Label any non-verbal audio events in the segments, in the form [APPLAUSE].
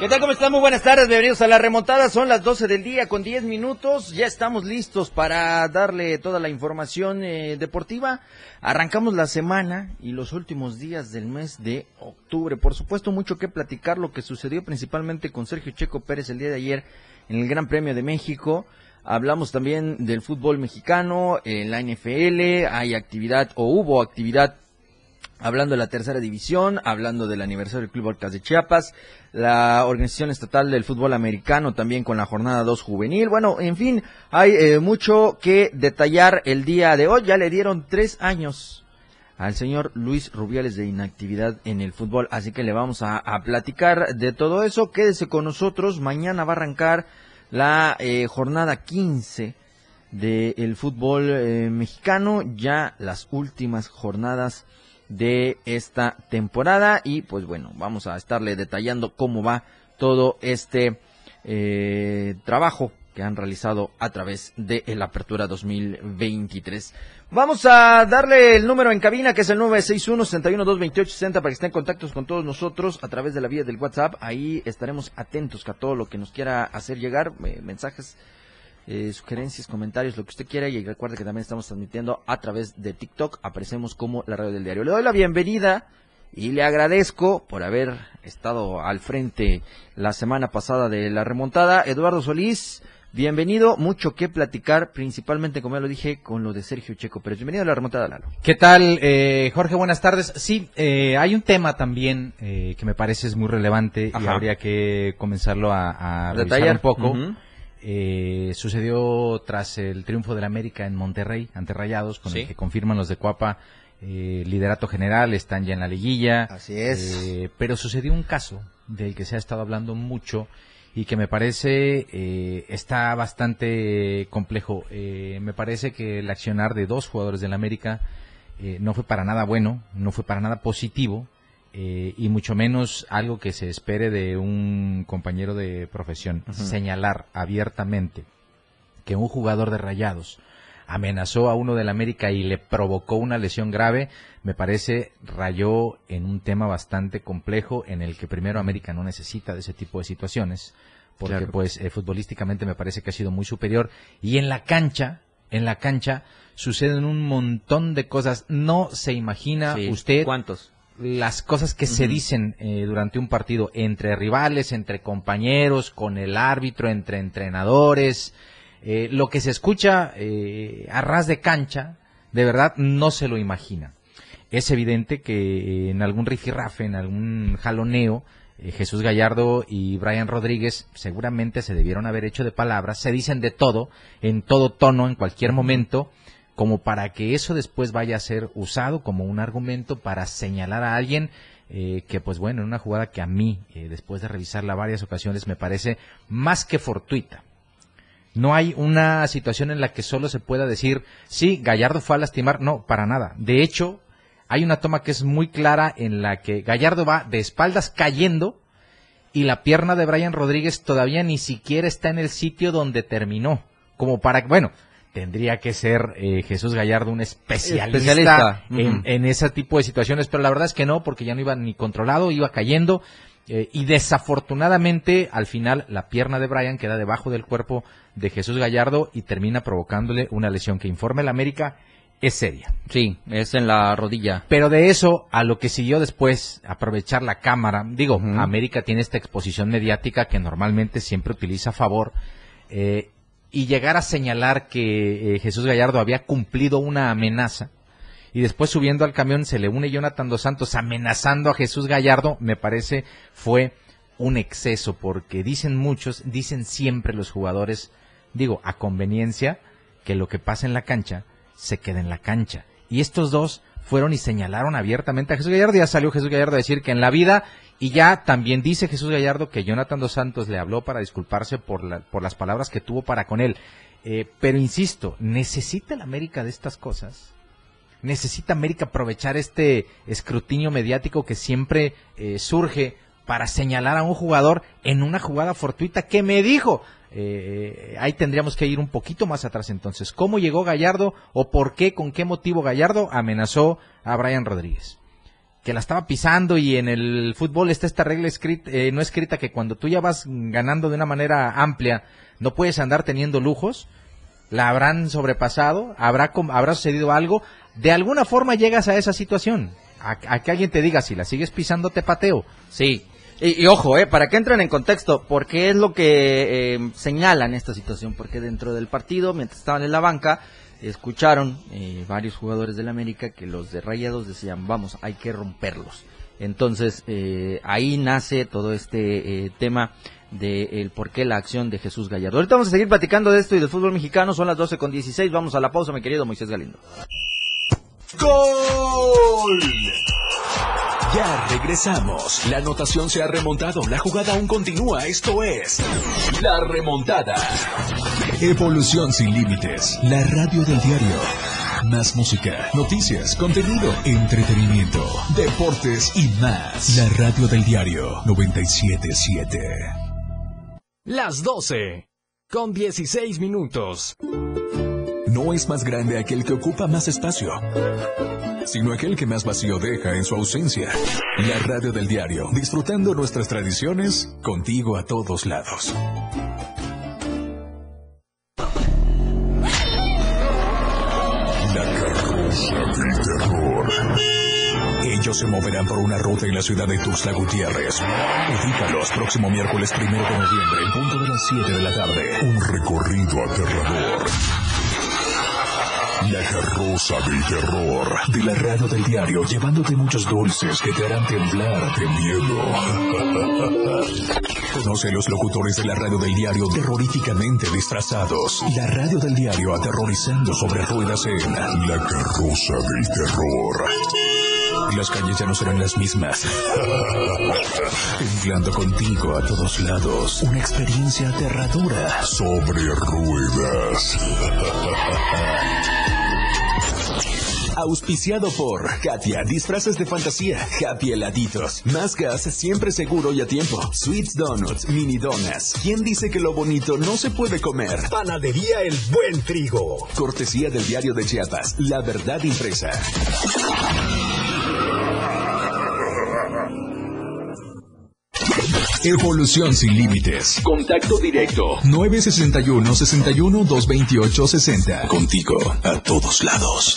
¿Qué tal? ¿Cómo están? Muy buenas tardes, bienvenidos a la remontada. Son las 12 del día con 10 minutos. Ya estamos listos para darle toda la información eh, deportiva. Arrancamos la semana y los últimos días del mes de octubre. Por supuesto, mucho que platicar lo que sucedió principalmente con Sergio Checo Pérez el día de ayer en el Gran Premio de México. Hablamos también del fútbol mexicano, en la NFL, hay actividad o hubo actividad hablando de la tercera división, hablando del aniversario del Club Orcas de Chiapas, la Organización Estatal del Fútbol Americano también con la jornada 2 juvenil. Bueno, en fin, hay eh, mucho que detallar el día de hoy. Ya le dieron tres años al señor Luis Rubiales de inactividad en el fútbol, así que le vamos a, platicar de todo eso. Quédese con nosotros, mañana va a arrancar la eh, jornada 15 del fútbol eh, mexicano, ya las últimas jornadas de esta temporada y pues bueno, vamos a estarle detallando cómo va todo este eh, trabajo que han realizado a través de la Apertura 2023. Vamos a darle el número en cabina que es el 961-61-228-60 para que estén en contactos con todos nosotros a través de la vía del WhatsApp. Ahí estaremos atentos a todo lo que nos quiera hacer llegar, eh, mensajes eh, sugerencias, comentarios, lo que usted quiera. Y recuerde que también estamos transmitiendo a través de TikTok. Aparecemos como la radio del diario. Le doy la bienvenida y le agradezco por haber estado al frente la semana pasada de la remontada. Eduardo Solís, bienvenido. Mucho que platicar, principalmente, como ya lo dije, con lo de Sergio Checo Pérez. Bienvenido a la remontada, Lalo. ¿Qué tal, eh, Jorge? Buenas tardes. Sí, eh, hay un tema también eh, que me parece es muy relevante y habría que comenzarlo a, a detallar un poco. Eh, sucedió tras el triunfo del América en Monterrey ante Rayados, con el que confirman los de Cuapa eh, liderato general, están ya en la liguilla. Así es. Eh, pero sucedió un caso del que se ha estado hablando mucho y que me parece eh, está bastante complejo. me parece que el accionar de dos jugadores del América no fue para nada bueno, no fue para nada positivo eh, y mucho menos algo que se espere de un compañero de profesión. Señalar abiertamente que un jugador de Rayados amenazó a uno del América y le provocó una lesión grave, me parece rayó en un tema bastante complejo en el que primero América no necesita de ese tipo de situaciones, porque pues eh, futbolísticamente me parece que ha sido muy superior. Y en la cancha, en la cancha suceden un montón de cosas, no se imagina usted ¿Cuántos? Las cosas que se dicen eh, durante un partido entre rivales, entre compañeros, con el árbitro, entre entrenadores, eh, lo que se escucha eh, a ras de cancha, de verdad no se lo imagina. Es evidente que en algún rifirrafe, en algún jaloneo, Jesús Gallardo y Brian Rodríguez seguramente se debieron haber hecho de palabras, se dicen de todo, en todo tono, en cualquier momento, como para que eso después vaya a ser usado como un argumento para señalar a alguien eh, que pues bueno, en una jugada que a mí, eh, después de revisarla varias ocasiones, me parece más que fortuita. No hay una situación en la que solo se pueda decir, sí, Gallardo fue a lastimar, no, para nada. De hecho, hay una toma que es muy clara en la que Gallardo va de espaldas cayendo y la pierna de Brian Rodríguez todavía ni siquiera está en el sitio donde terminó. Como para, bueno, tendría que ser eh, Jesús Gallardo un especialista, En, ese tipo de situaciones, pero la verdad es que no, porque ya no iba ni controlado, iba cayendo. Eh, y desafortunadamente, al final, la pierna de Brian queda debajo del cuerpo de Jesús Gallardo y termina provocándole una lesión que informe el América es seria. Sí, es en la rodilla. Pero de eso a lo que siguió después, aprovechar la cámara, digo, América tiene esta exposición mediática que normalmente siempre utiliza a favor. Eh, y llegar a señalar que eh, Jesús Gallardo había cumplido una amenaza y después subiendo al camión se le une Jonathan Dos Santos amenazando a Jesús Gallardo, me parece fue un exceso porque dicen muchos, dicen siempre los jugadores, digo, a conveniencia, que lo que pasa en la cancha se queda en la cancha. Y estos dos fueron y señalaron abiertamente a Jesús Gallardo. Ya salió Jesús Gallardo a decir que en la vida, y ya también dice Jesús Gallardo que Jonathan Dos Santos le habló para disculparse por, la, por las palabras que tuvo para con él. Eh, pero insisto, ¿necesita el América de estas cosas? ¿Necesita América aprovechar este escrutinio mediático que siempre eh, surge para señalar a un jugador en una jugada fortuita que me dijo? Eh, ahí tendríamos que ir un poquito más atrás entonces. ¿Cómo llegó Gallardo o por qué, con qué motivo Gallardo amenazó a Brian Rodríguez? Que la estaba pisando y en el fútbol está esta regla escrita, no escrita que cuando tú ya vas ganando de una manera amplia no puedes andar teniendo lujos la habrán sobrepasado, habrá, habrá sucedido algo, de alguna forma llegas a esa situación, a, que alguien te diga, si la sigues pisando te pateo. Sí, y, ojo, eh, para que entren en contexto, porque es lo que eh, señalan esta situación, porque dentro del partido, mientras estaban en la banca, escucharon eh, varios jugadores del América que los de Rayados decían, vamos, hay que romperlos. Entonces, eh, ahí nace todo este eh, tema de el por qué la acción de Jesús Gallardo. Ahorita vamos a seguir platicando de esto y del fútbol mexicano. Son las 12 con 16. Vamos a la pausa, mi querido Moisés Galindo. ¡Gol! Ya regresamos. La anotación se ha remontado. La jugada aún continúa. Esto es La Remontada. Evolución sin límites. La radio del diario. Más música, noticias, contenido, entretenimiento, deportes y más. La radio del diario 977. Las 12. Con 16 minutos. No es más grande aquel que ocupa más espacio, sino aquel que más vacío deja en su ausencia. La radio del diario, disfrutando nuestras tradiciones, contigo a todos lados. Terror. Ellos se moverán por una ruta en la ciudad de Tuxtla Gutiérrez. Ubícalos próximo miércoles primero de noviembre en punto de las 7 de la tarde. Un recorrido aterrador. La carroza del terror de la radio del diario, llevándote muchos dulces que te harán temblar de miedo. [LAUGHS] Conoce los locutores de la radio del diario terroríficamente disfrazados. La radio del diario aterrorizando sobre ruedas en La carroza del terror. Las calles ya no serán las mismas. [LAUGHS] Temblando contigo a todos lados. Una experiencia aterradora sobre ruedas. [LAUGHS] Auspiciado por Katia, disfraces de fantasía, happy heladitos, más gas siempre seguro y a tiempo, sweets donuts, mini donas. ¿Quién dice que lo bonito no se puede comer? Panadería El Buen Trigo. Cortesía del diario de Chiapas, La Verdad Impresa. Evolución sin límites. Contacto directo. 961 61 228 60. Contigo a todos lados.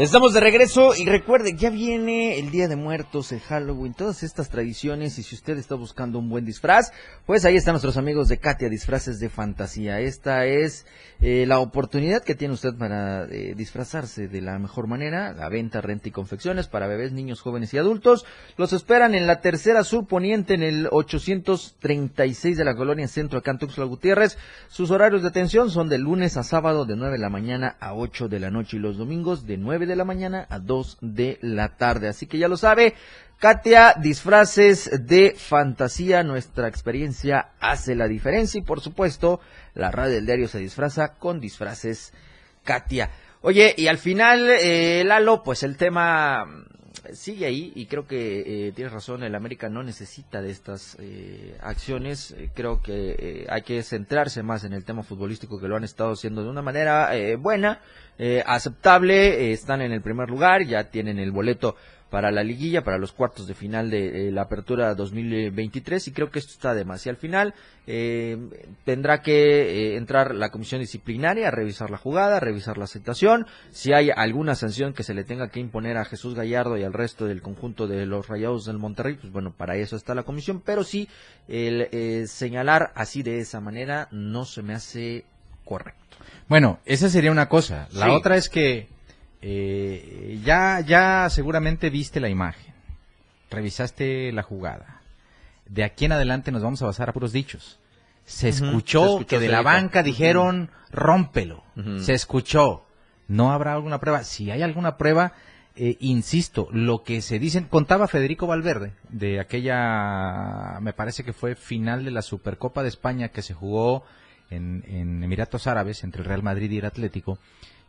Estamos de regreso y recuerde, ya viene el Día de Muertos, el Halloween, todas estas tradiciones y si usted está buscando un buen disfraz, pues ahí están nuestros amigos de Katia Disfraces de Fantasía. Esta es eh, la oportunidad que tiene usted para eh, disfrazarse de la mejor manera, la venta, renta y confecciones para bebés, niños, jóvenes y adultos. Los esperan en la tercera sur poniente en el 836 de la colonia Centro acá en Gutiérrez. Sus horarios de atención son de lunes a sábado de 9 de la mañana a 8 de la noche y los domingos de 9 de la mañana a 2 de la tarde. Así que ya lo sabe, Katia, disfraces de fantasía, nuestra experiencia hace la diferencia y por supuesto la radio del diario se disfraza con disfraces Katia. Oye, y al final, eh, Lalo, pues el tema sigue ahí y creo que eh, tienes razón, el América no necesita de estas eh, acciones, eh, creo que eh, hay que centrarse más en el tema futbolístico que lo han estado haciendo de una manera buena, aceptable, están en el primer lugar, ya tienen el boleto para la liguilla, para los cuartos de final de eh, la apertura 2023 y creo que esto está de más. Y al final eh, tendrá que eh, entrar la comisión disciplinaria a revisar la jugada, a revisar la aceptación, si hay alguna sanción que se le tenga que imponer a Jesús Gallardo y al resto del conjunto de los Rayados del Monterrey, pues bueno, para eso está la comisión, pero sí el señalar así de esa manera no se me hace correcto. Bueno, esa sería una cosa. La otra es que eh, ya, ya seguramente viste la imagen, revisaste la jugada. De aquí en adelante nos vamos a basar a puros dichos. Se escuchó, Se escuchó, que de la banca dijeron, rómpelo. Se escuchó. ¿No habrá alguna prueba? Si hay alguna prueba, eh, insisto, lo que se dicen, contaba Federico Valverde de aquella, me parece que fue final de la Supercopa de España que se jugó en, en Emiratos Árabes entre el Real Madrid y el Atlético,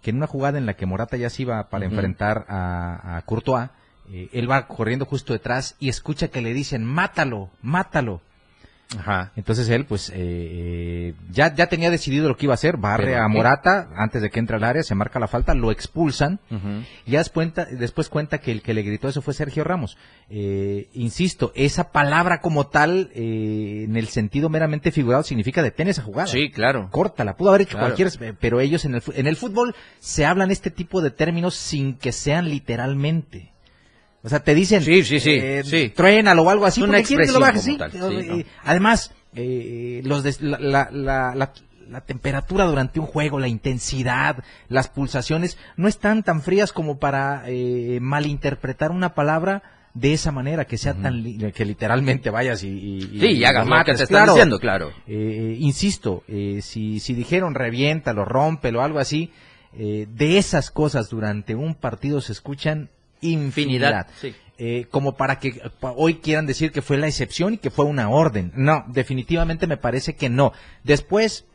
que en una jugada en la que Morata ya se iba para enfrentar a, a Courtois, eh, él va corriendo justo detrás y escucha que le dicen, mátalo, mátalo. Ajá. Entonces él, pues, eh, eh, ya, ya tenía decidido lo que iba a hacer, barre Pero, a ¿qué? Morata antes de que entre al área, se marca la falta, lo expulsan, Ujú. y ya después cuenta, después cuenta que el que le gritó eso fue Sergio Ramos. Eh, insisto, esa palabra como tal, eh, en el sentido meramente figurado, significa detén esa jugada. Sí, claro. Córtala, pudo haber hecho Claro. cualquier, pero ellos en el, en el fútbol se hablan este tipo de términos sin que sean literalmente. O sea, te dicen, Sí, sí, sí, eh, sí. truénalo o algo así, una porque que lo sí. tal, sí, Eh, Además, eh, los des- la, la, la, la- la temperatura durante un juego, la intensidad, las pulsaciones, no están tan frías como para eh, malinterpretar una palabra de esa manera, que sea tan, li- que literalmente vayas y... y- Sí, y hagas lo que te están claro. diciendo, claro. Eh, insisto, eh, si, si dijeron reviéntalo, rómpelo, algo así, eh, de esas cosas durante un partido se escuchan infinidad. Infinidad, sí. Eh, como para que hoy quieran decir que fue la excepción y que fue una orden. No, definitivamente me parece que no. Después,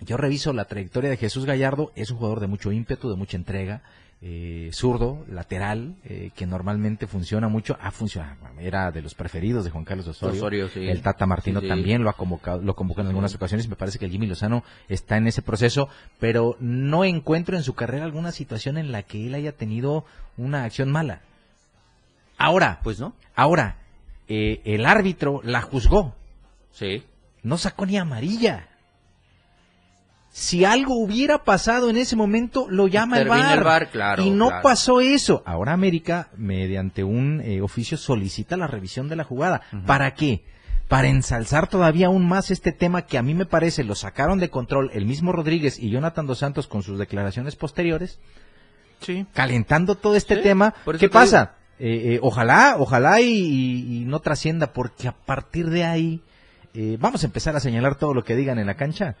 yo reviso la trayectoria de Jesús Gallardo, es un jugador de mucho ímpetu, de mucha entrega, eh, zurdo, lateral, eh, que normalmente funciona mucho, ha funcionado, era de los preferidos de Juan Carlos Osorio, Osorio, sí. el Tata Martino Sí, sí. también lo ha convocado, lo convocó en algunas ocasiones, me parece que el Jimmy Lozano está en ese proceso, pero no encuentro en su carrera alguna situación en la que él haya tenido una acción mala. Ahora, Pues no. ahora, eh, el árbitro la juzgó, Sí. no sacó ni amarilla. Si algo hubiera pasado en ese momento, lo llama el Intervino VAR. el VAR, claro, y no claro. pasó eso. Ahora América, mediante un eh, oficio, solicita la revisión de la jugada. ¿Para qué? Para ensalzar todavía aún más este tema que a mí me parece lo sacaron de control el mismo Rodríguez y Jonathan Dos Santos con sus declaraciones posteriores, Sí. calentando todo este Sí, tema. ¿Qué pasa? Eh, eh, ojalá, ojalá y, y- y no trascienda, porque a partir de ahí eh, vamos a empezar a señalar todo lo que digan en la cancha.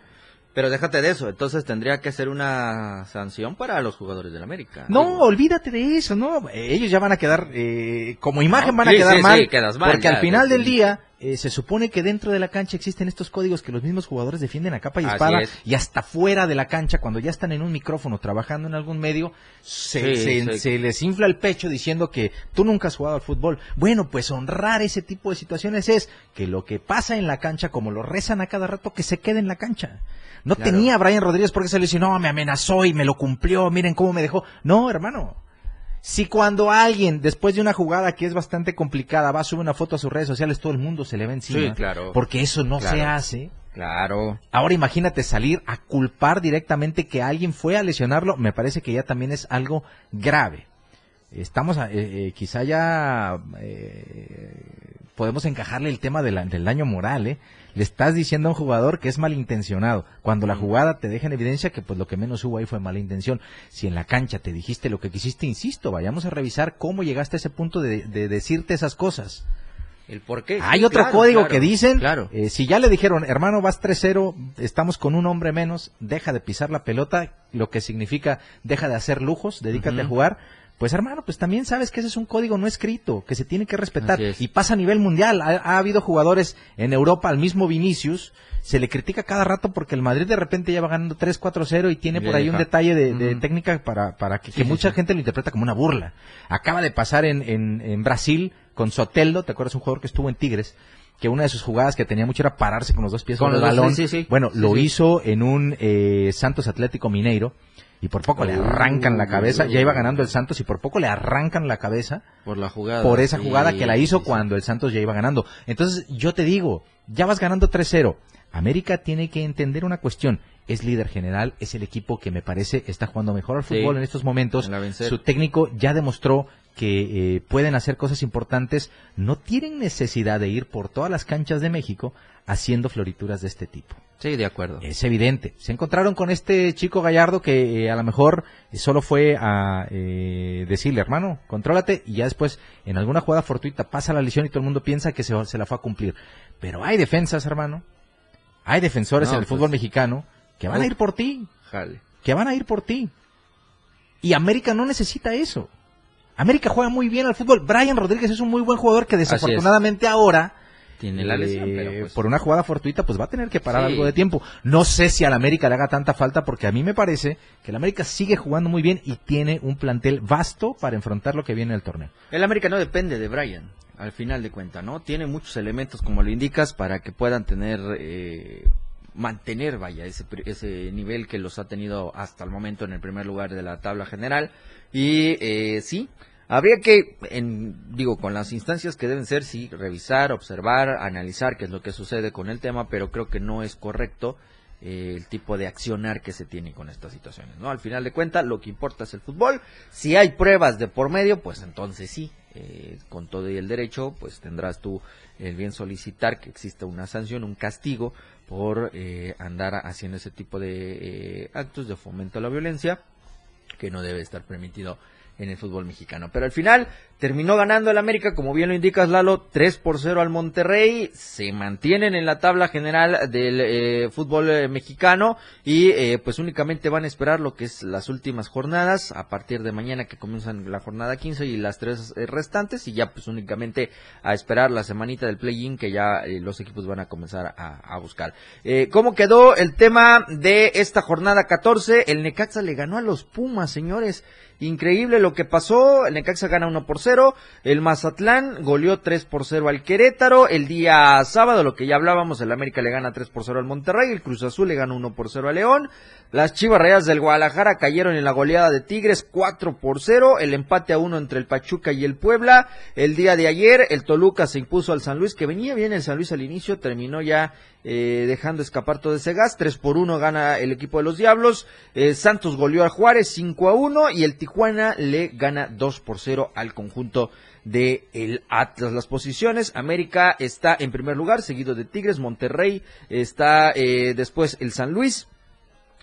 Pero déjate de eso, entonces tendría que ser una sanción para los jugadores del América. No, Digo, olvídate de eso, no. Ellos ya van a quedar, eh, como imagen No, van a sí, quedar sí, mal, sí, quedas mal, porque ya, al final del día eh, se supone que dentro de la cancha existen estos códigos que los mismos jugadores defienden a capa y espada es. y hasta fuera de la cancha cuando ya están en un micrófono trabajando en algún medio se, Sí, se- sí. se les infla el pecho diciendo que tú nunca has jugado al fútbol. Bueno, pues honrar ese tipo de situaciones es que lo que pasa en la cancha, como lo rezan a cada rato, que se quede en la cancha. No Claro. tenía Brian Rodríguez porque se le dice, no, me amenazó y me lo cumplió, miren cómo me dejó. No, hermano. Si cuando alguien, después de una jugada que es bastante complicada, va a subir una foto a sus redes sociales, todo el mundo se le va encima. Sí, claro. Porque eso no Claro. se hace. Claro. Ahora imagínate salir a culpar directamente que alguien fue a lesionarlo, me parece que ya también es algo grave. Estamos, a- eh, eh, quizá ya eh, podemos encajarle el tema de la- del daño moral, ¿eh? Le estás diciendo a un jugador que es malintencionado, cuando la jugada te deja en evidencia que pues lo que menos hubo ahí fue mala intención. Si en la cancha te dijiste lo que quisiste, insisto, vayamos a revisar cómo llegaste a ese punto de, de decirte esas cosas. ¿El por qué? Hay Sí, otro claro, código claro, que dicen, Claro. eh, si ya le dijeron, hermano, vas 3-0, estamos con un hombre menos, deja de pisar la pelota, lo que significa, deja de hacer lujos, dedícate a jugar. Pues hermano, pues también sabes que ese es un código no escrito, que se tiene que respetar. Y pasa a nivel mundial. Ha, ha habido jugadores en Europa, al mismo Vinicius, se le critica cada rato porque el Madrid de repente ya va ganando 3-4-0 y tiene por ahí un detalle de, técnica para, para que, que sí, mucha sí. gente lo interpreta como una burla. Acaba de pasar en, en, en Brasil con Soteldo, ¿te acuerdas? Un jugador que estuvo en Tigres, que una de sus jugadas que tenía mucho era pararse con los dos pies Con el balón. sí. Bueno, Sí, lo hizo en un eh, Santos Atlético Mineiro y por poco le arrancan la cabeza. Ya iba ganando el Santos y por poco le arrancan la cabeza Por la jugada. por esa sí, jugada que la hizo sí, sí. cuando el Santos ya iba ganando. Entonces, yo te digo, ya vas ganando 3-0. América tiene que entender una cuestión. Es líder general, es el equipo que me parece está jugando mejor al fútbol en estos momentos. en. Su técnico ya demostró que eh, pueden hacer cosas importantes, no tienen necesidad de ir por todas las canchas de México haciendo florituras de este tipo. Sí, de acuerdo. Es evidente. Se encontraron con este chico Gallardo que eh, a lo mejor solo fue a eh, decirle, hermano, contrólate, y ya después, en alguna jugada fortuita, pasa la lesión y todo el mundo piensa que se, se la fue a cumplir. Pero hay defensas, hermano. Hay defensores No, en el pues- fútbol mexicano que van a ir por ti Jale. que van a ir por ti. Y América no necesita eso. América juega muy bien al fútbol. Brian Rodríguez es un muy buen jugador que es. desafortunadamente ahora, Tiene la lesión, eh, pero pues... por una jugada fortuita, pues va a tener que parar Sí. algo de tiempo. No sé si al América le haga tanta falta porque a mí me parece que el América sigue jugando muy bien y tiene un plantel vasto para enfrentar lo que viene en el torneo. El América no depende de Brian, al final de cuentas, ¿no? Tiene muchos elementos, como lo indicas, para que puedan tener, eh, mantener, vaya, ese, pri- ese nivel que los ha tenido hasta el momento en el primer lugar de la tabla general. Y eh, sí, habría que, en, digo, con las instancias que deben ser, sí, revisar, observar, analizar qué es lo que sucede con el tema, pero creo que no es correcto eh, el tipo de accionar que se tiene con estas situaciones, ¿no? Al final de cuentas, lo que importa es el fútbol. Si hay pruebas de por medio, pues entonces sí, eh, con todo y el derecho, pues tendrás tú el bien solicitar que exista una sanción, un castigo por eh, andar haciendo ese tipo de eh, actos de fomento a la violencia que no debe estar permitido en el fútbol mexicano. Pero al final terminó ganando el América, como bien lo indicas Lalo, 3 por 0 al Monterrey, se mantienen en la tabla general del eh, fútbol eh, mexicano y eh, pues únicamente van a esperar lo que es las últimas jornadas a partir de mañana que comienzan la jornada 15 y las tres eh, restantes y ya pues únicamente a esperar la semanita del play-in que ya los equipos van a comenzar a, a buscar. ¿Cómo quedó el tema de esta jornada 14? El Necaxa le ganó a los Pumas, señores. Increíble lo que pasó. El Necaxa gana 1 por 0. El Mazatlán goleó 3 por 0 al Querétaro. El día sábado, lo que ya hablábamos, el América le gana 3 por 0 al Monterrey. El Cruz Azul le gana 1 por 0 a León. Las Chivas Rayas del Guadalajara cayeron en la goleada de Tigres 4 por 0. El empate a 1 entre el Pachuca y el Puebla. El día de ayer, el Toluca se impuso al San Luis, que venía bien el San Luis al inicio, terminó ya eh, dejando escapar todo ese gas. 3 por 1 gana el equipo de los Diablos. Eh, Santos goleó a Juárez 5 a 1 y el Tijuana le gana 2 por 0 al conjunto de el Atlas. Las posiciones, América está en primer lugar, seguido de Tigres, Monterrey está eh, después el San Luis.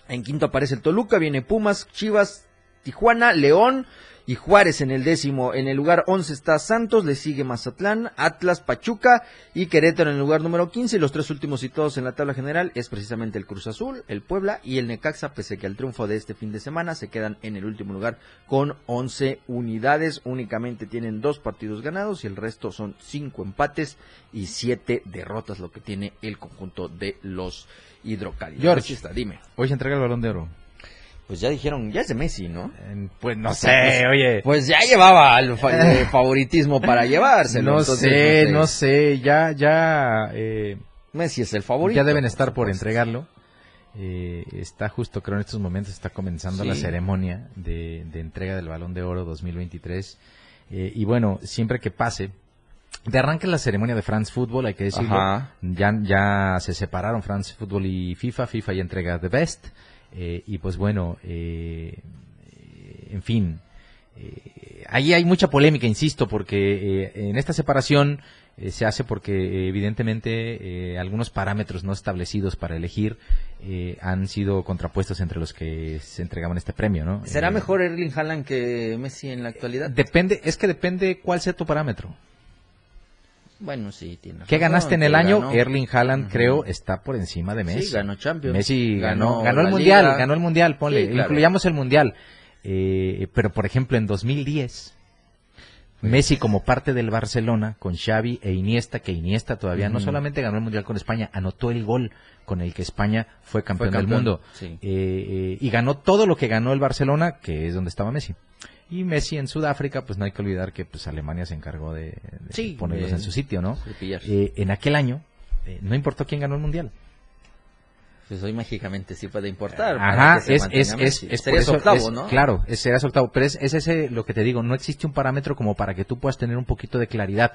En quinto aparece el Toluca, viene Pumas, Chivas, Tijuana, León y Juárez en el décimo. En el lugar 11 está Santos, le sigue Mazatlán, Atlas, Pachuca y Querétaro en el lugar número 15. Y los tres últimos citados en la tabla general es precisamente el Cruz Azul, el Puebla y el Necaxa, pese que al triunfo de este fin de semana se quedan en el último lugar con 11 unidades. Únicamente tienen dos partidos ganados y el resto son cinco empates y siete derrotas, lo que tiene el conjunto de los hidrocálidos. George. Dime. Hoy se entrega el balón de oro. Pues ya dijeron, ya es de Messi, ¿no? pues no Pues, sé, oye. Pues ya llevaba el fa- [LAUGHS] el favoritismo para llevárselo. no entonces, sé, no sé, ya, ya, eh, Messi es el favorito. ya deben estar por entregarlo. Eh, está justo, creo en estos momentos está comenzando Sí. la ceremonia de, de entrega del Balón de Oro 2023. Eh, y bueno, siempre que pase, de arranque la ceremonia de France Football, hay que decirlo. Ajá. Ya, ya se separaron France Football y FIFA. FIFA ya entrega The Best. Eh, y pues bueno, eh, en fin, eh, ahí hay mucha polémica, insisto, porque eh, en esta separación eh, se hace porque evidentemente algunos parámetros no establecidos para elegir han sido contrapuestos entre los que se entregaban este premio, ¿no? ¿Será mejor Erling Haaland que Messi en la actualidad? Depende, es que depende cuál sea tu parámetro. Bueno, sí, tiene ¿Qué ganaste en el año? ganó. Erling Haaland, creo, está por encima de Messi. Sí, ganó Champions. Messi ganó, ganó, el mundial, Liga. ganó el mundial, ponle, Sí, claro. incluyamos el mundial. Eh, pero por ejemplo en 2010, Messi como parte del Barcelona con Xavi e Iniesta, que Iniesta todavía no solamente ganó el mundial con España, anotó el gol con el que España fue campeón, campeón, del mundo sí. Eh, eh, y ganó todo lo que ganó el Barcelona, que es donde estaba Messi. Y Messi en Sudáfrica, pues no hay que olvidar que pues Alemania se encargó de, de Sí, ponerlos en su sitio, ¿no? Eh, en aquel año eh, no importó quién ganó el mundial. Pues hoy mágicamente sí puede importar. Ajá, es, es, es, es Sería eso, octavo, ¿no? Claro, su octavo, pero es, es ese lo que te digo, no existe un parámetro como para que tú puedas tener un poquito de claridad.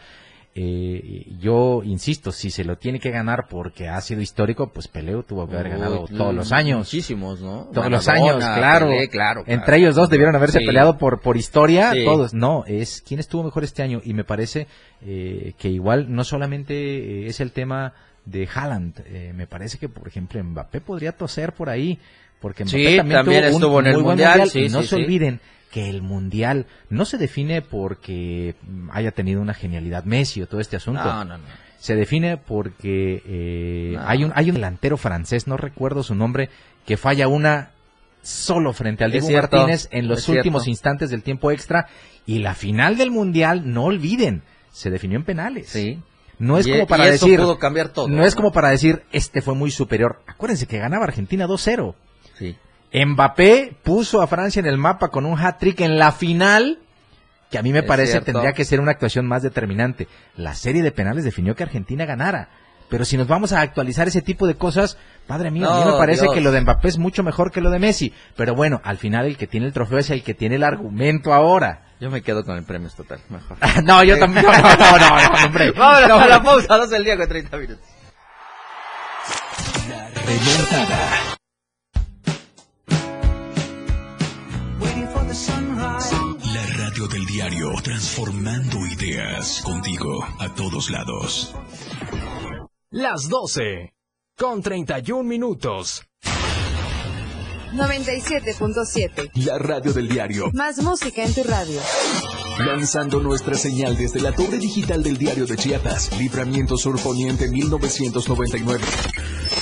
Eh, yo insisto, si se lo tiene que ganar porque ha sido histórico, pues Peleo tuvo que haber ganado Uy, todos los años. Muchísimos, ¿no? Todos los años, claro. Pelé, claro. Entre ellos dos debieron haberse Sí. peleado por, por historia, Sí. todos. No, es quién estuvo mejor este año. Y me parece eh, que igual no solamente eh, es el tema de Haaland, eh, me parece que, por ejemplo, Mbappé podría toser por ahí. Porque Mbappé Sí, también, también tuvo un estuvo en el Mundial, sí, y no se olviden que el mundial no se define porque haya tenido una genialidad Messi o todo este asunto No, no, no. se define porque eh, No. hay un hay un delantero francés, no recuerdo su nombre, que falla una solo frente al Dibu cierto, Martínez en los cierto. últimos instantes del tiempo extra y la final del mundial, no olviden, se definió en penales. Sí. No es Y- como para y eso decir pudo cambiar todo. no es como para decir este fue muy superior. Acuérdense que ganaba Argentina 2-0. Sí. Mbappé puso a Francia en el mapa con un hat-trick en la final, que a mí me Es parece cierto. tendría que ser una actuación más determinante. La serie de penales definió que Argentina ganara. Pero si nos vamos a actualizar ese tipo de cosas, padre mío, a mí me parece Dios. que lo de Mbappé es mucho mejor que lo de Messi. Pero bueno, al final el que tiene el trofeo es el que tiene el argumento ahora. Yo me quedo con el premio total, mejor. [LAUGHS] no, yo también. No, no, no, no, no, hombre. [LAUGHS] Vámonos No, a la pausa, 12 del día con 30 minutos. Remontada. La radio del diario, transformando ideas contigo a todos lados. Las 12. Con 31 minutos. 97.7. La radio del diario, Más música en tu radio. lanzando nuestra señal desde la torre digital del diario de Chiapas, Libramiento Sur Poniente 1999.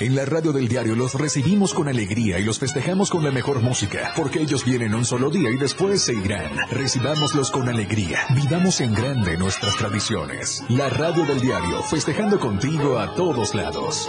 En la radio del diario los recibimos con alegría y los festejamos con la mejor música, porque ellos vienen un solo día y después se irán. Recibámoslos con alegría. Vivamos en grande nuestras tradiciones. La radio del diario, festejando contigo a todos lados.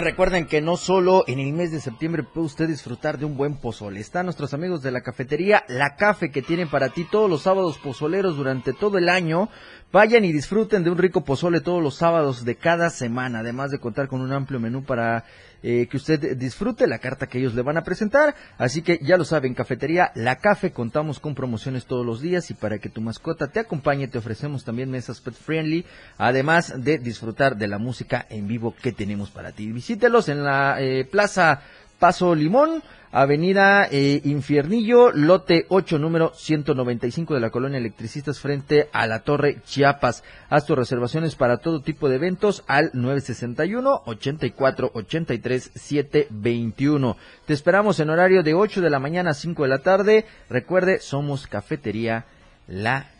Recuerden que no solo en el mes de septiembre puede usted disfrutar de un buen pozole. Están nuestros amigos de la cafetería La Cafe que tienen para ti todos los sábados pozoleros durante todo el año. Vayan y disfruten de un rico pozole todos los sábados de cada semana, además de contar con un amplio menú para eh, que usted disfrute la carta que ellos le van a presentar. Así que ya lo saben, cafetería La Cafe, contamos con promociones todos los días y para que tu mascota te acompañe te ofrecemos también mesas pet friendly, además de disfrutar de la música en vivo que tenemos para ti. Visítelos en la eh, Plaza Paso Limón, Avenida eh, Infiernillo, lote 8, número 195 de la colonia Electricistas frente a la Torre Chiapas. Haz tus reservaciones para todo tipo de eventos al 961 84 83 721. Te esperamos en horario de 8 de la mañana a 5 de la tarde. Recuerde, somos Cafetería La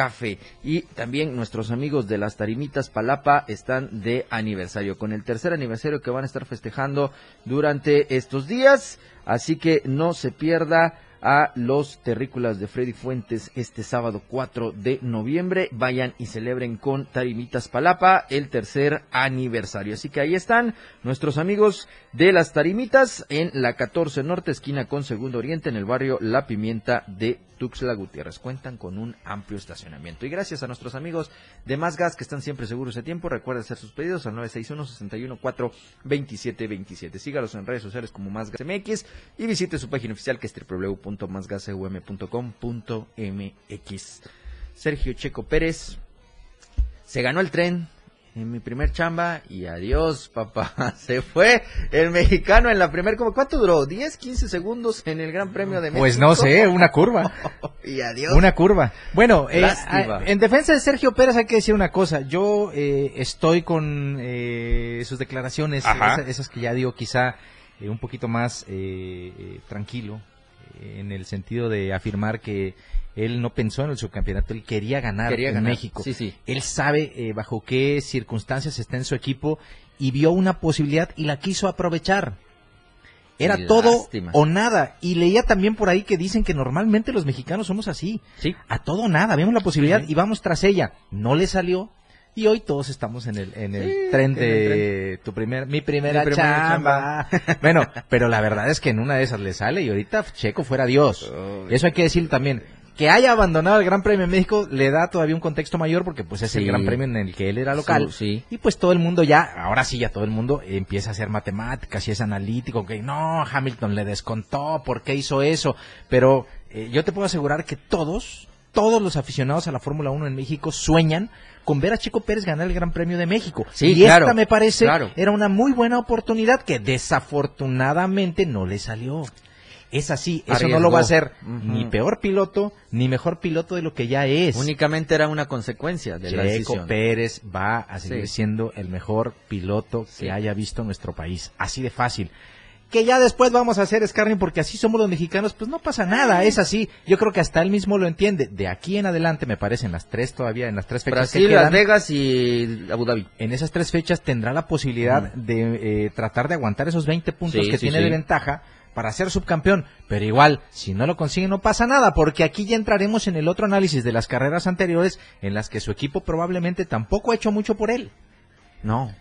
Café. Y también nuestros amigos de las Tarimitas Palapa están de aniversario, con el tercer aniversario que van a estar festejando durante estos días. Así que no se pierda a los terrícolas de Freddy Fuentes este sábado 4 de noviembre. Vayan y celebren con Tarimitas Palapa el tercer aniversario. Así que ahí están nuestros amigos de las Tarimitas en la 14 Norte, esquina con Segundo Oriente, en el barrio La Pimienta de Tuxtla Gutiérrez. Cuentan con un amplio estacionamiento. Y gracias a nuestros amigos de Más Gas que están siempre seguros de tiempo. Recuerda hacer sus pedidos al 961-61-4-2727. Sígalos en redes sociales como Más Gas MX y visite su página oficial que es www.másgasum.com.mx. Sergio Checo Pérez se ganó el tren en mi primer chamba y adiós, papá. [LAUGHS] Se fue el mexicano en la primer, ¿cómo- ¿cuánto duró? ¿10, 15 segundos en el Gran Premio de México? Pues no sé, una curva. [LAUGHS] y adiós. Una curva. Bueno, eh, en defensa de Sergio Pérez hay que decir una cosa. Yo eh, estoy con eh, sus declaraciones, Ajá. esa- esas, que ya digo quizá eh, un poquito más eh, tranquilo, en el sentido de afirmar que él no pensó en el subcampeonato, él quería ganar Quería en ganar. México. Sí, sí. Él sabe eh, bajo qué circunstancias está en su equipo y vio una posibilidad y la quiso aprovechar. Era todo o nada. Y leía también por ahí que dicen que normalmente los mexicanos somos así. Sí. A todo o nada. Vemos la posibilidad Sí. y vamos tras ella. No le salió. Y hoy todos estamos en el, en el Sí, tren en el de tu primer, mi primera, Mi primera chamba. [LAUGHS] bueno, pero la verdad es que en una de esas le sale y ahorita Checo fuera Dios. Uy. Eso hay que decir también. Que haya abandonado el Gran Premio de México le da todavía un contexto mayor porque pues es el. Gran Premio en el que él era local. Sí. Y pues todo el mundo ya, ahora sí ya todo el mundo empieza a hacer matemáticas y es analítico, que no, Hamilton le descontó, ¿por qué hizo eso? Pero eh, yo te puedo asegurar que todos, todos los aficionados a la Fórmula 1 en México sueñan con ver a Chico Pérez ganar el Gran Premio de México. Sí, y claro, esta me parece claro. era una muy buena oportunidad que desafortunadamente no le salió. Es así, eso no lo va a hacer ni peor piloto, ni mejor piloto de lo que ya es. Únicamente era una consecuencia de la decisión. Pérez va a seguir Sí. siendo el mejor piloto Sí. que haya visto nuestro país. Así de fácil. Que ya después vamos a hacer scarring porque así somos los mexicanos, pues no pasa nada, es así. Yo creo que hasta él mismo lo entiende. De aquí en adelante, me parece, en las tres todavía, en las tres fechas que Brasil, quedan, Las Vegas y Abu Dhabi. en esas tres fechas tendrá la posibilidad de eh, tratar de aguantar esos 20 puntos Sí, que sí, tiene sí. de ventaja para ser subcampeón. Pero igual, si no lo consigue no pasa nada, porque aquí ya entraremos en el otro análisis de las carreras anteriores en las que su equipo probablemente tampoco ha hecho mucho por él. No,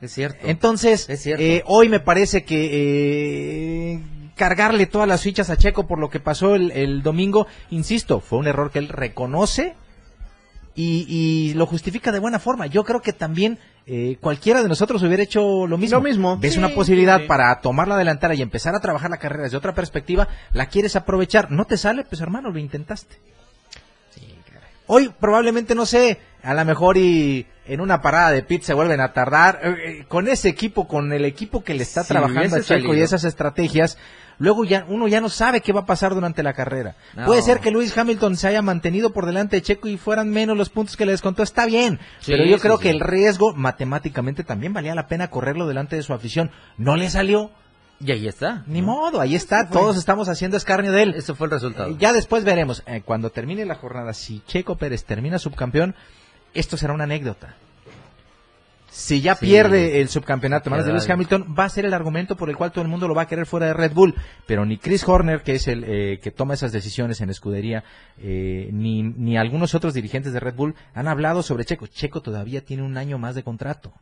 es cierto. Entonces, Es cierto. eh, hoy me parece que eh, cargarle todas las fichas a Checo por lo que pasó el, el domingo, insisto, fue un error que él reconoce y, y lo justifica de buena forma. Yo creo que también eh, cualquiera de nosotros hubiera hecho lo mismo. Lo mismo. Ves Sí, una posibilidad sí, sí. para tomar la delantera y empezar a trabajar la carrera desde otra perspectiva, la quieres aprovechar. No te sale, pues hermano, lo intentaste. Hoy probablemente, no sé, a lo mejor y en una parada de pit se vuelven a tardar. Eh, eh, con ese equipo, con el equipo que le está Si trabajando a Checo y esas estrategias, luego ya uno ya no sabe qué va a pasar durante la carrera. No. Puede ser que Luis Hamilton se haya mantenido por delante de Checo y fueran menos los puntos que le descontó, está bien. Sí, pero yo sí, creo sí. que el riesgo matemáticamente también valía la pena correrlo delante de su afición. No le salió, Y ahí está. ni ¿no? modo, ahí está, todos estamos haciendo escarnio de él. Ese fue el resultado. Eh, Ya después veremos, eh, cuando termine la jornada, si Checo Pérez termina subcampeón, esto será una anécdota. Si ya Sí. pierde el subcampeonato en manos de Lewis. Hamilton, va a ser el argumento por el cual todo el mundo lo va a querer fuera de Red Bull. Pero ni Chris Horner, que es el eh, que toma esas decisiones en escudería, eh, ni, ni algunos otros dirigentes de Red Bull han hablado sobre Checo. Checo todavía tiene un año más de contrato.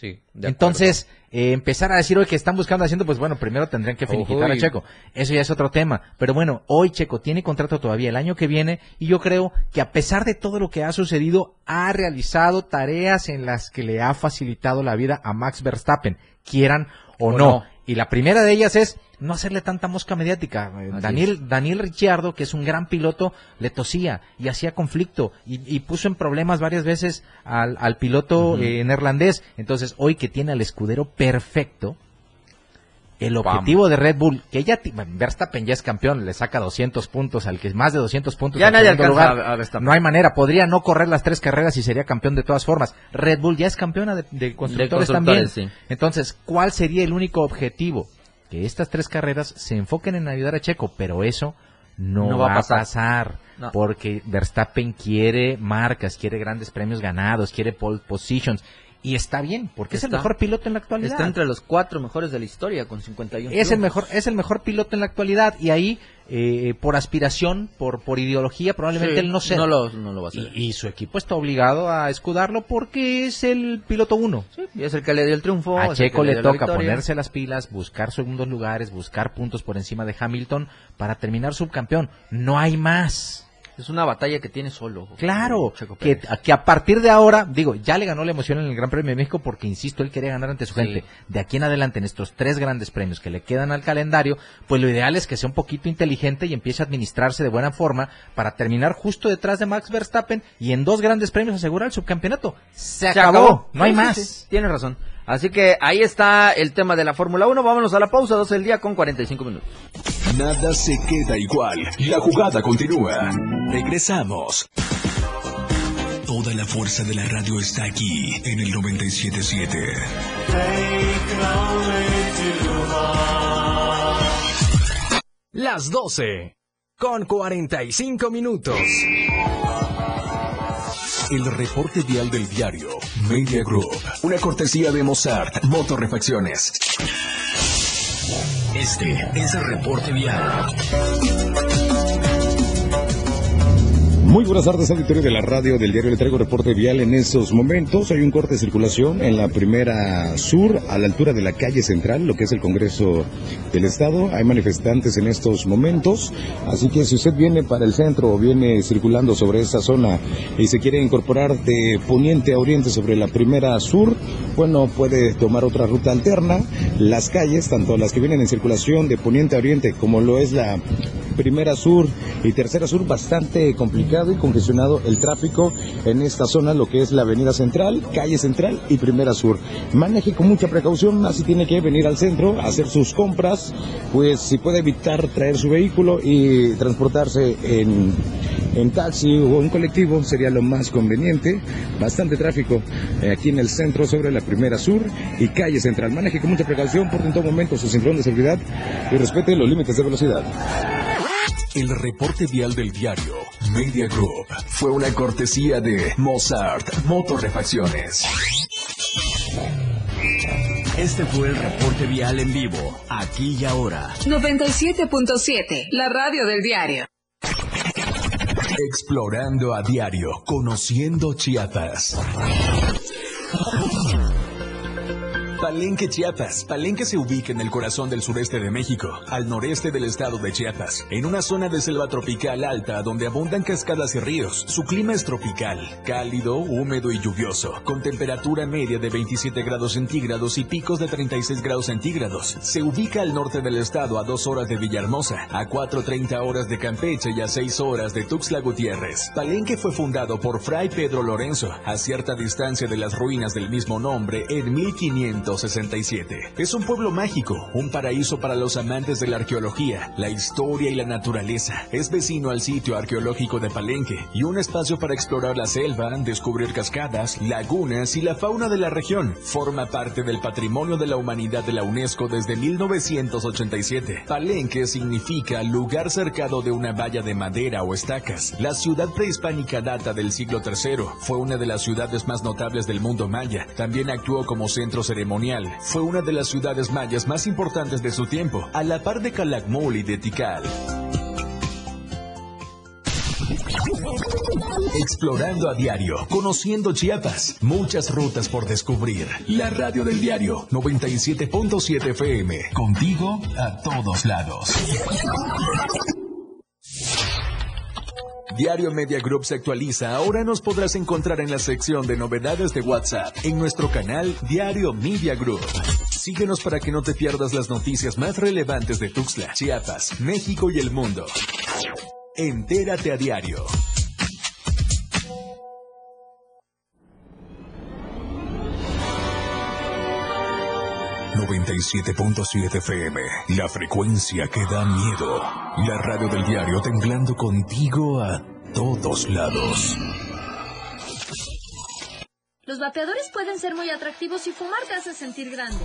Sí. de Entonces, eh, empezar a decir hoy que están buscando haciendo, pues bueno, primero tendrían que finiquitar a. Checo. Eso ya es otro tema. Pero bueno, hoy Checo tiene contrato todavía el año que viene y yo creo que a pesar de todo lo que ha sucedido, ha realizado tareas en las que le ha facilitado la vida a Max Verstappen, quieran o, O no. no. Y la primera de ellas es no hacerle tanta mosca mediática. Así Daniel, Daniel Ricciardo, que es un gran piloto, le tosía y hacía conflicto y, y puso en problemas varias veces al, al piloto eh, neerlandés. Entonces, hoy que tiene al escudero perfecto, el objetivo de Red Bull, que ya Verstappen ya es campeón, le saca 200 puntos al que es más de 200 puntos. Ya al nadie alcanza lugar. a- Verstappen. No hay manera, podría no correr las tres carreras y sería campeón de todas formas. Red Bull ya es campeona de, de constructores, también. constructores, sí. Entonces, ¿cuál sería el único objetivo? Que estas tres carreras se enfoquen en ayudar a Checo, pero eso no, No va, va a pasar. pasar. No. Porque Verstappen quiere marcas, quiere grandes premios ganados, quiere pole positions. Y está bien, porque es el mejor piloto en la actualidad. Está entre los cuatro mejores de la historia con 51. Es el mejor, es el mejor piloto en la actualidad y ahí eh, por aspiración, por por ideología, probablemente Sí, él no sea. No lo, no lo va a hacer. y, y su equipo está obligado a escudarlo porque es el piloto uno. Sí, y es el que le dio el triunfo. A Checo le la toca ponerse las pilas, buscar segundos lugares, buscar puntos por encima de Hamilton para terminar subcampeón. No hay más. Es una batalla que tiene solo. Claro, que, a partir de ahora, digo, ya le ganó la emoción en el Gran Premio de México porque, insisto, él quería ganar ante su Sí. gente. De aquí en adelante, en estos tres grandes premios que le quedan al calendario, pues lo ideal es que sea un poquito inteligente y empiece a administrarse de buena forma para terminar justo detrás de Max Verstappen y en dos grandes premios asegurar el subcampeonato. Se, acabó. no hay sí, más. sí, Tienes razón. Así que ahí está el tema de la Fórmula 1. Vámonos a la pausa, 12 del día con 45 minutos. Nada se queda igual. La jugada continúa. Regresamos. Toda la fuerza de la radio está aquí en el 977. Las 12 con 45 minutos. El reporte vial del diario Media Group. Una cortesía de Mozart Motorrefacciones. Este es el reporte vial. Muy buenas tardes, auditorio de la radio del diario Le traigo reporte vial en estos momentos. Hay un corte de circulación en la primera sur, a la altura de la calle central, lo que es el Congreso del Estado. Hay manifestantes en estos momentos, así que si usted viene para el centro o viene circulando sobre esta zona y se quiere incorporar de poniente a oriente sobre la primera sur, bueno, puede tomar otra ruta alterna. Las calles, tanto las que vienen en circulación de poniente a oriente como lo es la primera sur y tercera sur bastante complicado y congestionado el tráfico en esta zona, lo que es la avenida central, calle central y primera sur. Maneje con mucha precaución, así tiene que venir al centro a hacer sus compras, pues si puede evitar traer su vehículo y transportarse en, en taxi o en colectivo sería lo más conveniente. Bastante tráfico eh, aquí en el centro sobre la primera sur y calle central. Maneje con mucha precaución, porte en todo momento su cinturón de seguridad y respete los límites de velocidad. El reporte vial del diario Media Group fue una cortesía de Mozart Motorrefacciones. Este fue el reporte vial en vivo, aquí y ahora. 97.7, la radio del diario. Explorando a diario, conociendo Chiapas. Palenque, Chiapas. Palenque se ubica en el corazón del sureste de México, al noreste del estado de Chiapas, en una zona de selva tropical alta donde abundan cascadas y ríos. Su clima es tropical, cálido, húmedo y lluvioso, con temperatura media de 27 grados centígrados y picos de 36 grados centígrados. Se ubica al norte del estado a 2 horas de Villahermosa, a 4.30 horas de Campeche y a 6 horas de Tuxtla Gutiérrez. Palenque fue fundado por Fray Pedro Lorenzo, a cierta distancia de las ruinas del mismo nombre en 1567. Es un pueblo mágico, un paraíso para los amantes de la arqueología, la historia y la naturaleza. Es vecino al sitio arqueológico de Palenque y un espacio para explorar la selva, descubrir cascadas, lagunas y la fauna de la región. Forma parte del patrimonio de la humanidad de la UNESCO desde 1987. Palenque significa lugar cercado de una valla de madera o estacas. La ciudad prehispánica data del siglo III. Fue una de las ciudades más notables del mundo maya. También actuó como centro ceremonial. Fue una de las ciudades mayas más importantes de su tiempo, a la par de Calakmul y de Tikal. Explorando a diario, conociendo Chiapas, muchas rutas por descubrir. La radio del diario 97.7 FM, contigo a todos lados. Diario Media Group se actualiza. Ahora nos podrás encontrar en la sección de novedades de WhatsApp en nuestro canal Diario Media Group. Síguenos para que no te pierdas las noticias más relevantes de Tuxtla, Chiapas, México y el mundo. Entérate a diario. ...97.7 FM... ...la frecuencia que da miedo... ...la radio del diario temblando contigo a todos lados... Los vapeadores pueden ser muy atractivos y fumar te hace sentir grande.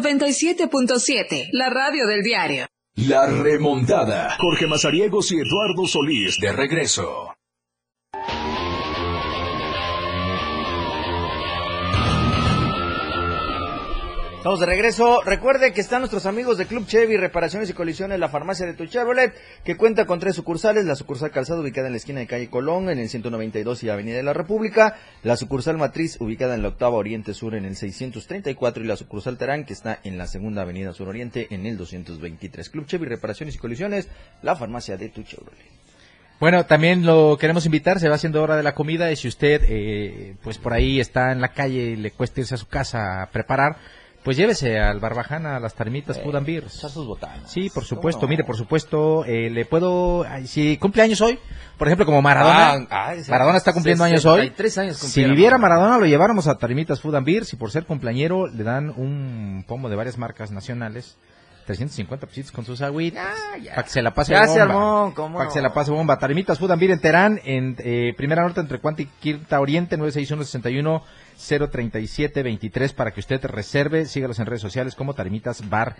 97.7, la radio del diario. La remontada. Jorge Mazariegos y Eduardo Solís de regreso. Estamos de regreso. Recuerde que están nuestros amigos de Club Chevy, Reparaciones y Colisiones, la farmacia de tu Chevrolet, que cuenta con tres sucursales. La sucursal Calzado, ubicada en la esquina de calle Colón, en el 192 y Avenida de la República. La sucursal Matriz, ubicada en la octava Oriente Sur, en el 634. Y la sucursal Terán, que está en la segunda Avenida Sur Oriente, en el 223. Club Chevy, Reparaciones y Colisiones, la farmacia de tu Chevrolet. Bueno, también lo queremos invitar, se va haciendo hora de la comida y si usted eh, pues por ahí está en la calle y le cuesta irse a su casa a preparar, pues llévese al Barbajana, a las Tarmitas Eh, Beers. sus botanas. Sí, por supuesto, mire, por supuesto, eh, le puedo, ay, si cumple años hoy, por ejemplo, como Maradona, Ah, ah, Maradona está cumpliendo años hoy. 63 años Si viviera Maradona, lo lleváramos a Tarimitas Food and Beers y por ser cumpleañero le dan un pomo de varias marcas nacionales. 350 pesitos con sus agüitas. Para que se la pase Ya bomba. se armó, ¿cómo Para que se la pase bomba. Tarimitas Food and Beer en Terán, en eh, Primera Norte entre Cuanta y Quinta Oriente, 961 61 037 23 para que usted reserve. Sígalos en redes sociales como Tarimitas Bar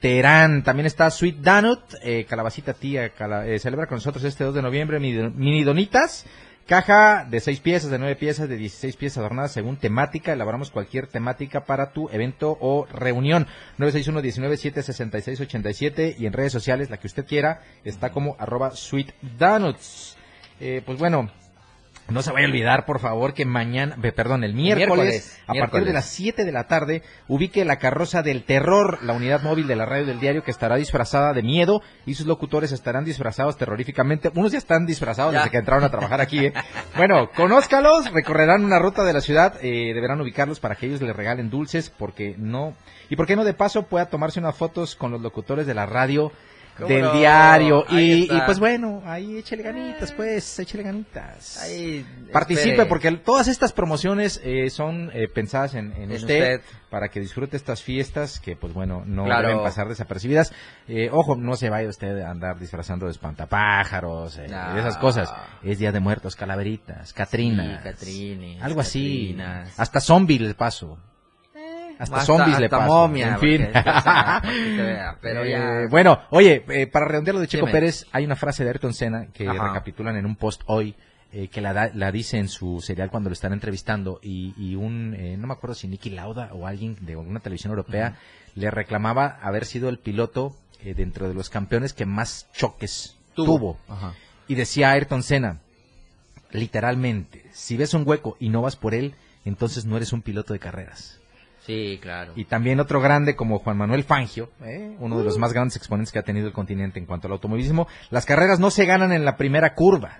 Terán. También está Sweet Donut, eh, Calabacita Tía, cala- eh, celebra con nosotros este 2 de noviembre mini, donitas. Caja de 6 piezas, de 9 piezas, de 16 piezas adornadas según temática. Elaboramos cualquier temática para tu evento o reunión. 961 19 766 87 y en redes sociales, la que usted quiera, está como arroba Sweet Donuts. Eh, pues bueno, no se vaya a olvidar, por favor, que mañana, perdón, el miércoles, Miércoles, a partir de las 7 de la tarde, ubique la carroza del terror, la unidad móvil de la radio del diario que estará disfrazada de miedo y sus locutores estarán disfrazados terroríficamente. Unos ya están disfrazados Ya. desde que entraron a trabajar aquí. ¿eh? Bueno, conózcalos, recorrerán una ruta de la ciudad, eh, deberán ubicarlos para que ellos les regalen dulces, porque no, y por qué no de paso pueda tomarse unas fotos con los locutores de la radio ¿Cómo del no? diario y, pues bueno, ahí échele ganitas pues, échele ganitas. Ahí, Participe espere. porque todas estas promociones eh, son eh, pensadas en, en En usted, usted. para que disfrute estas fiestas que pues bueno no Claro. deben pasar desapercibidas. Eh, ojo, no se vaya usted a andar disfrazando de espantapájaros, eh, No. de esas cosas. Es Día de Muertos, calaveritas, Catrinas, Sí, Catrines, algo así. Hasta zombies les paso. Hasta, Hasta- zombies le paso. momia, en fin. [LAUGHS] porque, o sea, para que se vea, pero ya- Eh, bueno, oye, eh, para redondear lo de Checo Dime. Pérez, hay una frase de Ayrton Senna que Ajá. recapitulan en un post hoy, eh, que la, da- la dice en su serial cuando lo están entrevistando y, y un, eh, no me acuerdo si Nicky Lauda o alguien de alguna televisión europea le reclamaba haber sido el piloto eh, dentro de los campeones que más choques tuvo. Ajá. Y decía Ayrton Senna, literalmente, si ves un hueco y no vas por él, entonces no eres un piloto de carreras. Sí, claro. Y también otro grande como Juan Manuel Fangio, ¿eh? uno de los más grandes exponentes que ha tenido el continente en cuanto al automovilismo. Las carreras no se ganan en la primera curva,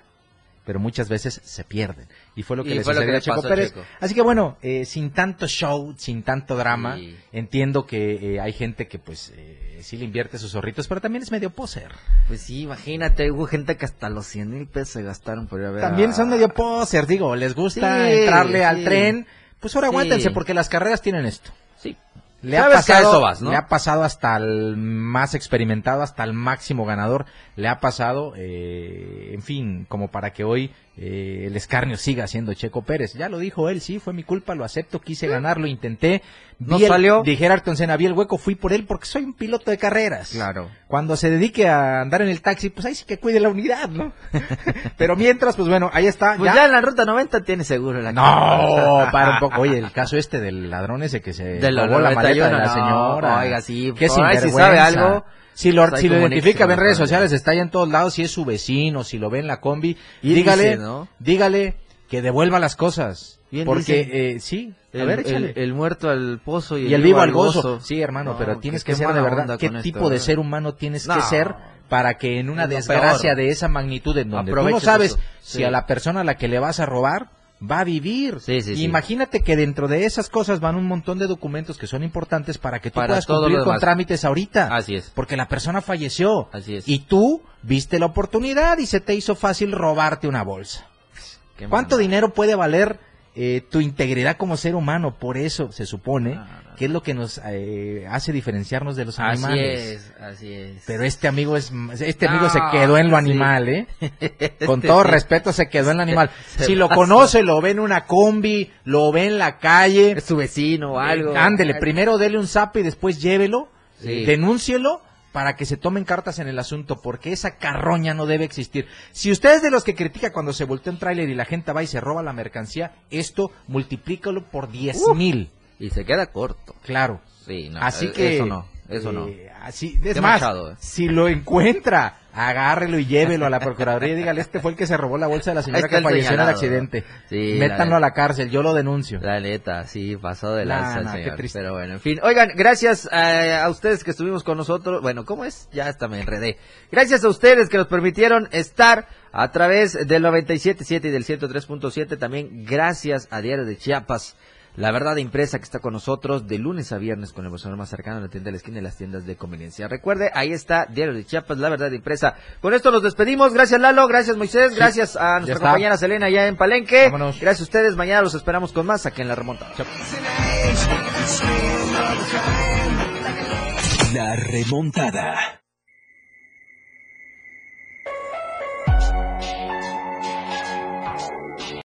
pero muchas veces se pierden. Y fue lo que Y le sucedió a Checo Pérez. Checo. Así que bueno, eh, sin tanto show, sin tanto drama, Sí. entiendo que eh, hay gente que pues eh, sí le invierte sus zorritos, pero también es medio poser. Pues sí, imagínate, hubo gente que hasta los 100 mil pesos se gastaron por ir a ver También son medio poser, digo, les gusta Sí, entrarle al tren, pues ahora Sí. aguántense porque las carreras tienen esto. Sí. Le ha, pasado, vas, ¿no? le ha pasado hasta el más experimentado, hasta el máximo ganador. Le ha pasado, eh, en fin, como para que hoy eh, el escarnio siga siendo Checo Pérez. Ya lo dijo él, sí, fue mi culpa, lo acepto, quise ganar, lo intenté. No el- salió. Dijera Ayrton Senna, vi el hueco, fui por él porque soy un piloto de carreras. Claro. Cuando se dedique a andar en el taxi, pues ahí sí que cuide la unidad, ¿no? [LAUGHS] Pero mientras, pues bueno, ahí está. Pues ya, en la ruta 90 tiene seguro la No, para un poco. Oye, el [LAUGHS] caso este del ladrón ese que se De robó la maleta de 91, la no, señora. oiga, sí, ahí si sabe algo, Si lo, pues si lo identifica en redes sociales, está ya en todos lados, si es su vecino, si lo ve en la combi, Bien dígale, dice, ¿no? dígale que devuelva las cosas. Bien porque, dice. eh, sí, a El, ver, el- échale. el muerto al pozo y, y el vivo al gozo. Sí, hermano, No, pero tienes que ser de verdad. ¿Qué tipo esto, de eh? ser humano tienes No. que ser para que en una desgracia peor. de esa magnitud, en donde tú no sabes eso. si Sí. a la persona a la que le vas a robar va a vivir? Sí, sí, sí. Imagínate que dentro de esas cosas van un montón de documentos que son importantes para que tú Para puedas cumplir con trámites ahorita. Así es. Porque la persona falleció. Así es. Y tú viste la oportunidad y se te hizo fácil robarte una bolsa. Qué ¿Cuánto dinero puede valer eh, tu integridad como ser humano. Por eso se supone que es lo que nos eh, hace diferenciarnos de los Así animales. es, así es. Pero este amigo es este amigo se quedó en lo sí. animal, ¿eh? [LAUGHS] Con Este todo sí. respeto se quedó en lo animal. Se si lo pasa. conoce, lo ve en una combi, lo ve en la calle, Es su vecino o algo. eh, ándele, primero dele un zap y después llévelo, Sí. denúncielo para que se tomen cartas en el asunto, porque esa carroña no debe existir. Si usted es de los que critica cuando se voltea un tráiler y la gente va y se roba la mercancía, esto multiplícalo por diez Uf. mil. Y se queda corto. Claro. Sí, no, Así eh, que Eso no, eso no. eh, Así, es más, eh. si lo encuentra, agárrelo y llévelo a la procuraduría y dígale, este fue el que se robó la bolsa de la señora que falleció en el señalado, accidente. Sí, Métanlo la- a la cárcel, yo lo denuncio. La neta, sí, pasó de Nah, lanza nah, qué señor. triste. Pero bueno, en fin. Oigan, gracias eh, a ustedes que estuvimos con nosotros. Bueno, ¿cómo es? Ya hasta me enredé. Gracias a ustedes que nos permitieron estar a través del 97.7 y del 103.7. También gracias a Diario de Chiapas. La verdad impresa que está con nosotros de lunes a viernes con el personal más cercano en la tienda de la esquina y las tiendas de conveniencia. Recuerde, ahí está Diario de Chiapas, la verdad impresa. Con esto nos despedimos. Gracias Lalo, gracias Moisés, gracias a nuestra compañera Selena allá en Palenque. Vámonos. Gracias a ustedes. Mañana los esperamos con más aquí en La Remonta. Chao. La remontada.